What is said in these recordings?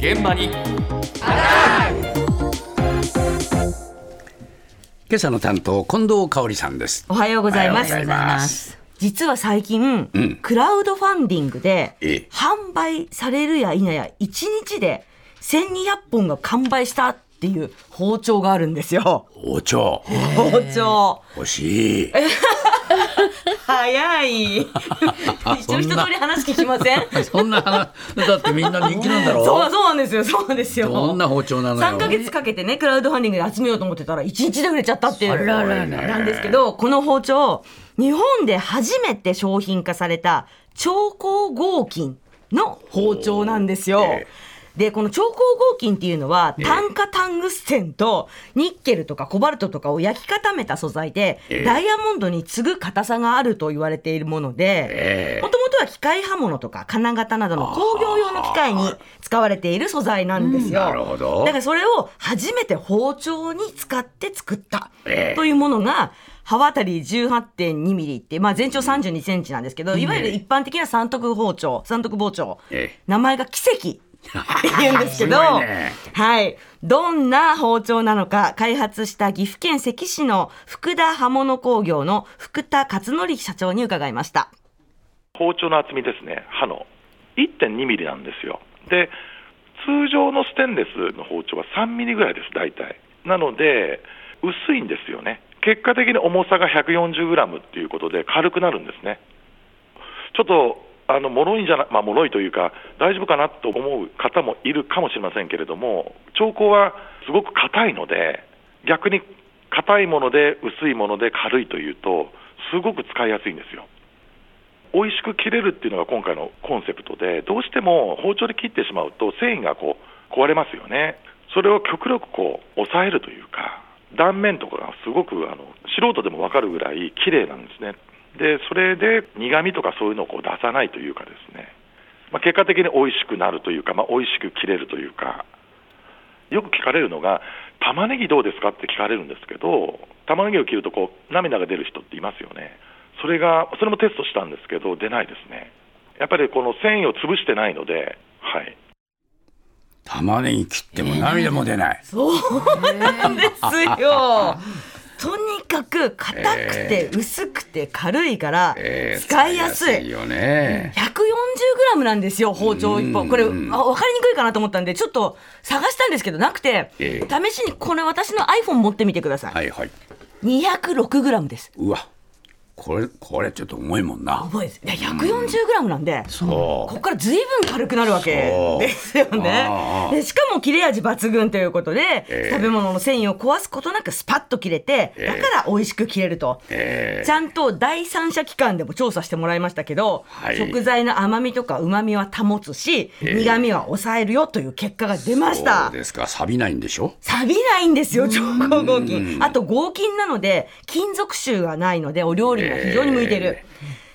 現場に。今朝の担当近藤香織さんです。おはようございます。実は最近、うん。クラウドファンディングでええ。販売されるや否や1日で1200本が完売したっていう包丁があるんですよ。包丁。包丁。欲しい早い。一応一通り話聞きません？そんな話だってみんな人気なんだろ？そうそうなんですよ。そうなんですよ。どんな包丁なのよ3ヶ月かけてね、クラウドファンディングで集めようと思ってたら、1日で売れちゃったっていう。なんですけど、この包丁、日本で初めて商品化された超光合金の包丁なんですよ。えで、この超光合金っていうのは、炭化タングステンとニッケルとかコバルトとかを焼き固めた素材で、ええ。ダイヤモンドに次ぐ硬さがあると言われているもので、ええ。もともとは機械刃物とか金型などの工業用の機械に使われている素材なんですよ。なるほど。だからそれを初めて包丁に使って作ったええ。というものが、刃渡り18.2ミリって、まあ全長32センチなんですけど、いわゆる一般的な三徳包丁、三徳包丁ええ、名前が奇跡。言うんですけど、はい。どんな包丁なのか、開発した岐阜県関市の福田刃物工業の福田勝則社長に伺いました。包丁の厚みですね、刃の1.2ミリなんですよ。で、通常のステンレスの包丁は3ミリぐらいです、大体。なので、薄いんですよね。結果的に重さが140グラムっていうことで軽くなるんですね。ちょっと、あの、脆いんじゃな、まあ、脆いというか、大丈夫かなと思う方もいるかもしれませんけれども、調光はすごく硬いので、逆に硬いもので薄いもので軽いというと、すごく使いやすいんですよ。美味しく切れるっていうのが今回のコンセプトで、どうしても包丁で切ってしまうと繊維がこう壊れますよね。それを極力こう抑えるというか、断面とかがすごくあの素人でもわかるぐらい綺麗なんですね。で、それで苦味とかそういうのをこう出さないというかですね、まあ、結果的に美味しくなるというか、まあ、美味しく切れるというか、よく聞かれるのが、玉ねぎどうですかって聞かれるんですけど、玉ねぎを切るとこう涙が出る人っていますよね。それが、それもテストしたんですけど、出ないですね。やっぱりこの繊維を潰してないので、はい。玉ねぎ切っても涙も出ない、そうなんですよ。とにかく硬くて薄くて軽いからえー使いやすい。よね140グラムなんですよ、包丁1本。これ、あ分かりにくいかなと思ったんで、ちょっと探したんですけど、なくて、え試しにこれ私の iPhone 持ってみてください。はいはい206グラムです。うわこれこれちょっと重いもんな。重いです。いや140グラムなんで、そここからずいぶん軽くなるわけそう。ですよね。でしかも切れ味抜群ということで、ええ。食べ物の繊維を壊すことなくスパッと切れて、ええ。だから美味しく切れると。えちゃんと第三者機関でも調査してもらいましたけど、はい。食材の甘みとか旨みは保つし、ええ。苦みは抑えるよという結果が出ましそたう。ですか。錆びないんでしょ？錆びないんですよ、超高合金。あと合金なので、金属臭がないので、お料理には非常に向いている。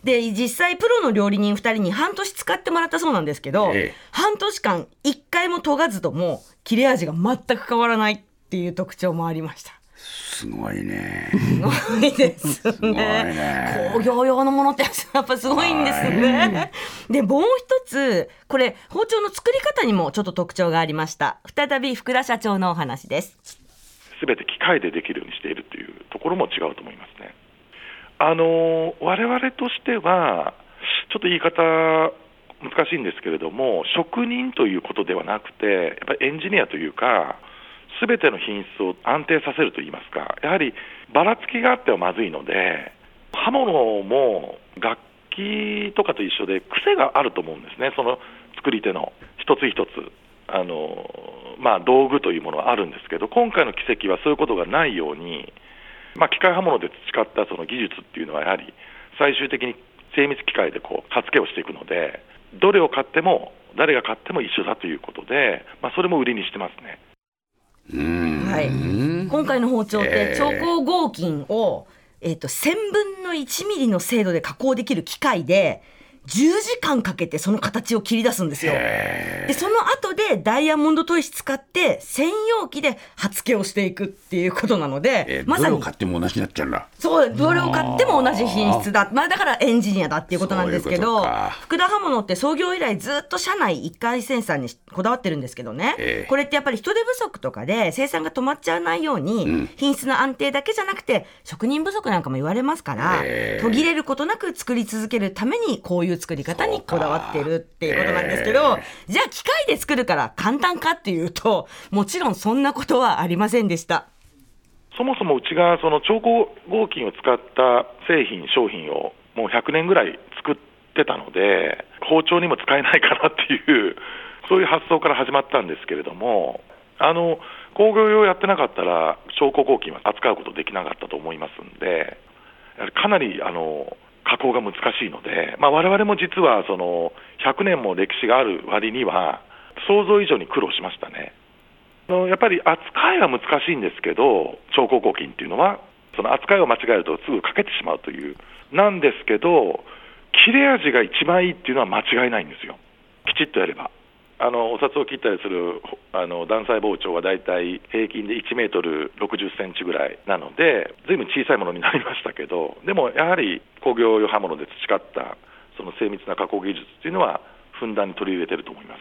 で、実際プロの料理人2人に半年使ってもらったそうなんですけど、ええ半年間1回も研がずとも切れ味が全く変わらないっていう特徴もありました。すごいねすごいですねね。工業用のものってやっぱすごいんですね。で、もう一つ、これ、包丁の作り方にもちょっと特徴がありました。再び福田社長のお話です。すべて機械でできるようにしているというところも違うと思いますね。あの我々としては、ちょっと言い方難しいんですけれども、職人ということではなくて、やっぱりエンジニアというか、すべての品質を安定させるといいますか、やはりばらつきがあってはまずいので、刃物も楽器とかと一緒で癖があると思うんですね、その作り手の一つ一つ。あのまあ、道具というものはあるんですけど、今回の奇跡はそういうことがないように、まあ、機械刃物で培ったその技術っていうのは、やはり最終的に精密機械でこう刃付けをしていくので、どれを買っても、誰が買っても一緒だということで、まあ、それも売りにしてますね。うん。はい。うん今回の包丁っえーて超光合金を、えっと1000分の1ミリの精度で加工できる機械で10時間かけてその形を切り出すんですよ。で、その後でダイヤモンド砥石使って専用機で刃付けをしていくっていうことなので、えーまさに。どれを買っても同じになっちゃうんだ。そう、どれを買っても同じ品質だ。まあだからエンジニアだっていうことなんですけそういう福田刃物って創業以来ずっと社内一回生産にこだわってるんですけどね、ええ。これってやっぱり人手不足とかで生産が止まっちゃわないように、品質の安定だけじゃなくて、職人不足なんかも言われますから、ええ。途切れることなく作り続けるためにこういう作り方にこだわってるっていうことなんですけど、じゃあ機械で作るから簡単かっていうと、もちろんそんなことはありませんでした。そもそもうちがその超高合金を使った製品、商品をもう100年ぐらい作ってたので、包丁にも使えないかなっていう、そういう発想から始まったんですけれども、あの工業用やってなかったら、超高合金は扱うことできなかったと思いますんで、やはりかなりあの加工が難しいので、まあ、我々も実はその100年も歴史がある割には、想像以上に苦労しましたね。あのやっぱり扱いは難しいんですけど、超高合金っていうのは、その扱いを間違えるとすぐ欠けてしまうという、なんですけど、切れ味が一番いいっていうのは間違いないんですよ、きちっとやれば。あのお札を切ったりするあの断裁包丁はだいたい平均で1メートル60センチぐらいなので、ずいぶん小さいものになりましたけど、でもやはり工業用刃物で培ったその精密な加工技術っていうのは、ふんだんに取り入れてると思います。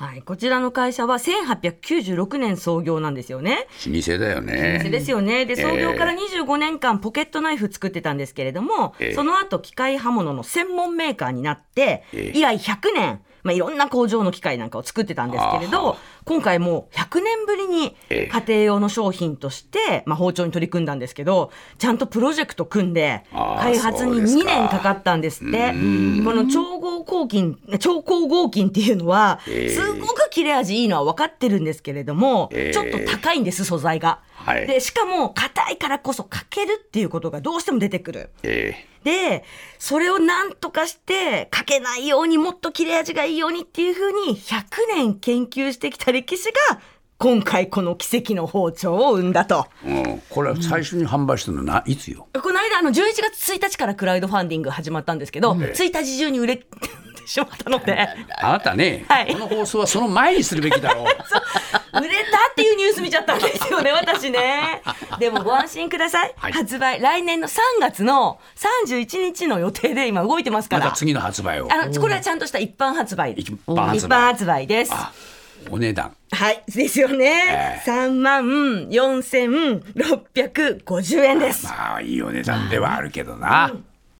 はい、こちらの会社は1896年創業なんですよね。老舗だよね。ですよね。で、創業からえ25年間ポケットナイフ作ってたんですけれども、ええその後機械刃物の専門メーカーになって、ええ以来100年、まあ、いろんな工場の機械なんかを作ってたんですけれあど、今回もう100年ぶりにええ。家庭用の商品として、まあ、包丁に取り組んだんですけど、ちゃんとプロジェクト組んで、開発に2そうですか。年かかったんですって。うん。この超合合金、超高合金っていうのは、ええ。すごく切れ味いいのは分かってるんですけれども、ええ。ちょっと高いんです、素材が。はい。で、しかも硬いからこそかけるっていうことがどうしても出てくる。えで、それをなんとかして、かけないようにもっと切れ味がいいようにっていうふうに100年研究してきた歴史が、今回この奇跡の包丁を生んだと。えうん。これは最初に販売したのないつよ？この間、あの、11月1日からクラウドファンディング始まったんですけど、1日中に売れてしまったので、あなたね、はいこの放送はその前にするべきだろ う。売れたっていうニュース見ちゃったんですよね、私ね。でもご安心ください。はい発売、来年の3月の31日の予定で今動いてますから。また次の発売を。あの、これはちゃんとした一般発売。一般発売一般発売です。あ、お値段。はい、ですよね。え3万4650円です。まあいいお値段ではあるけどな。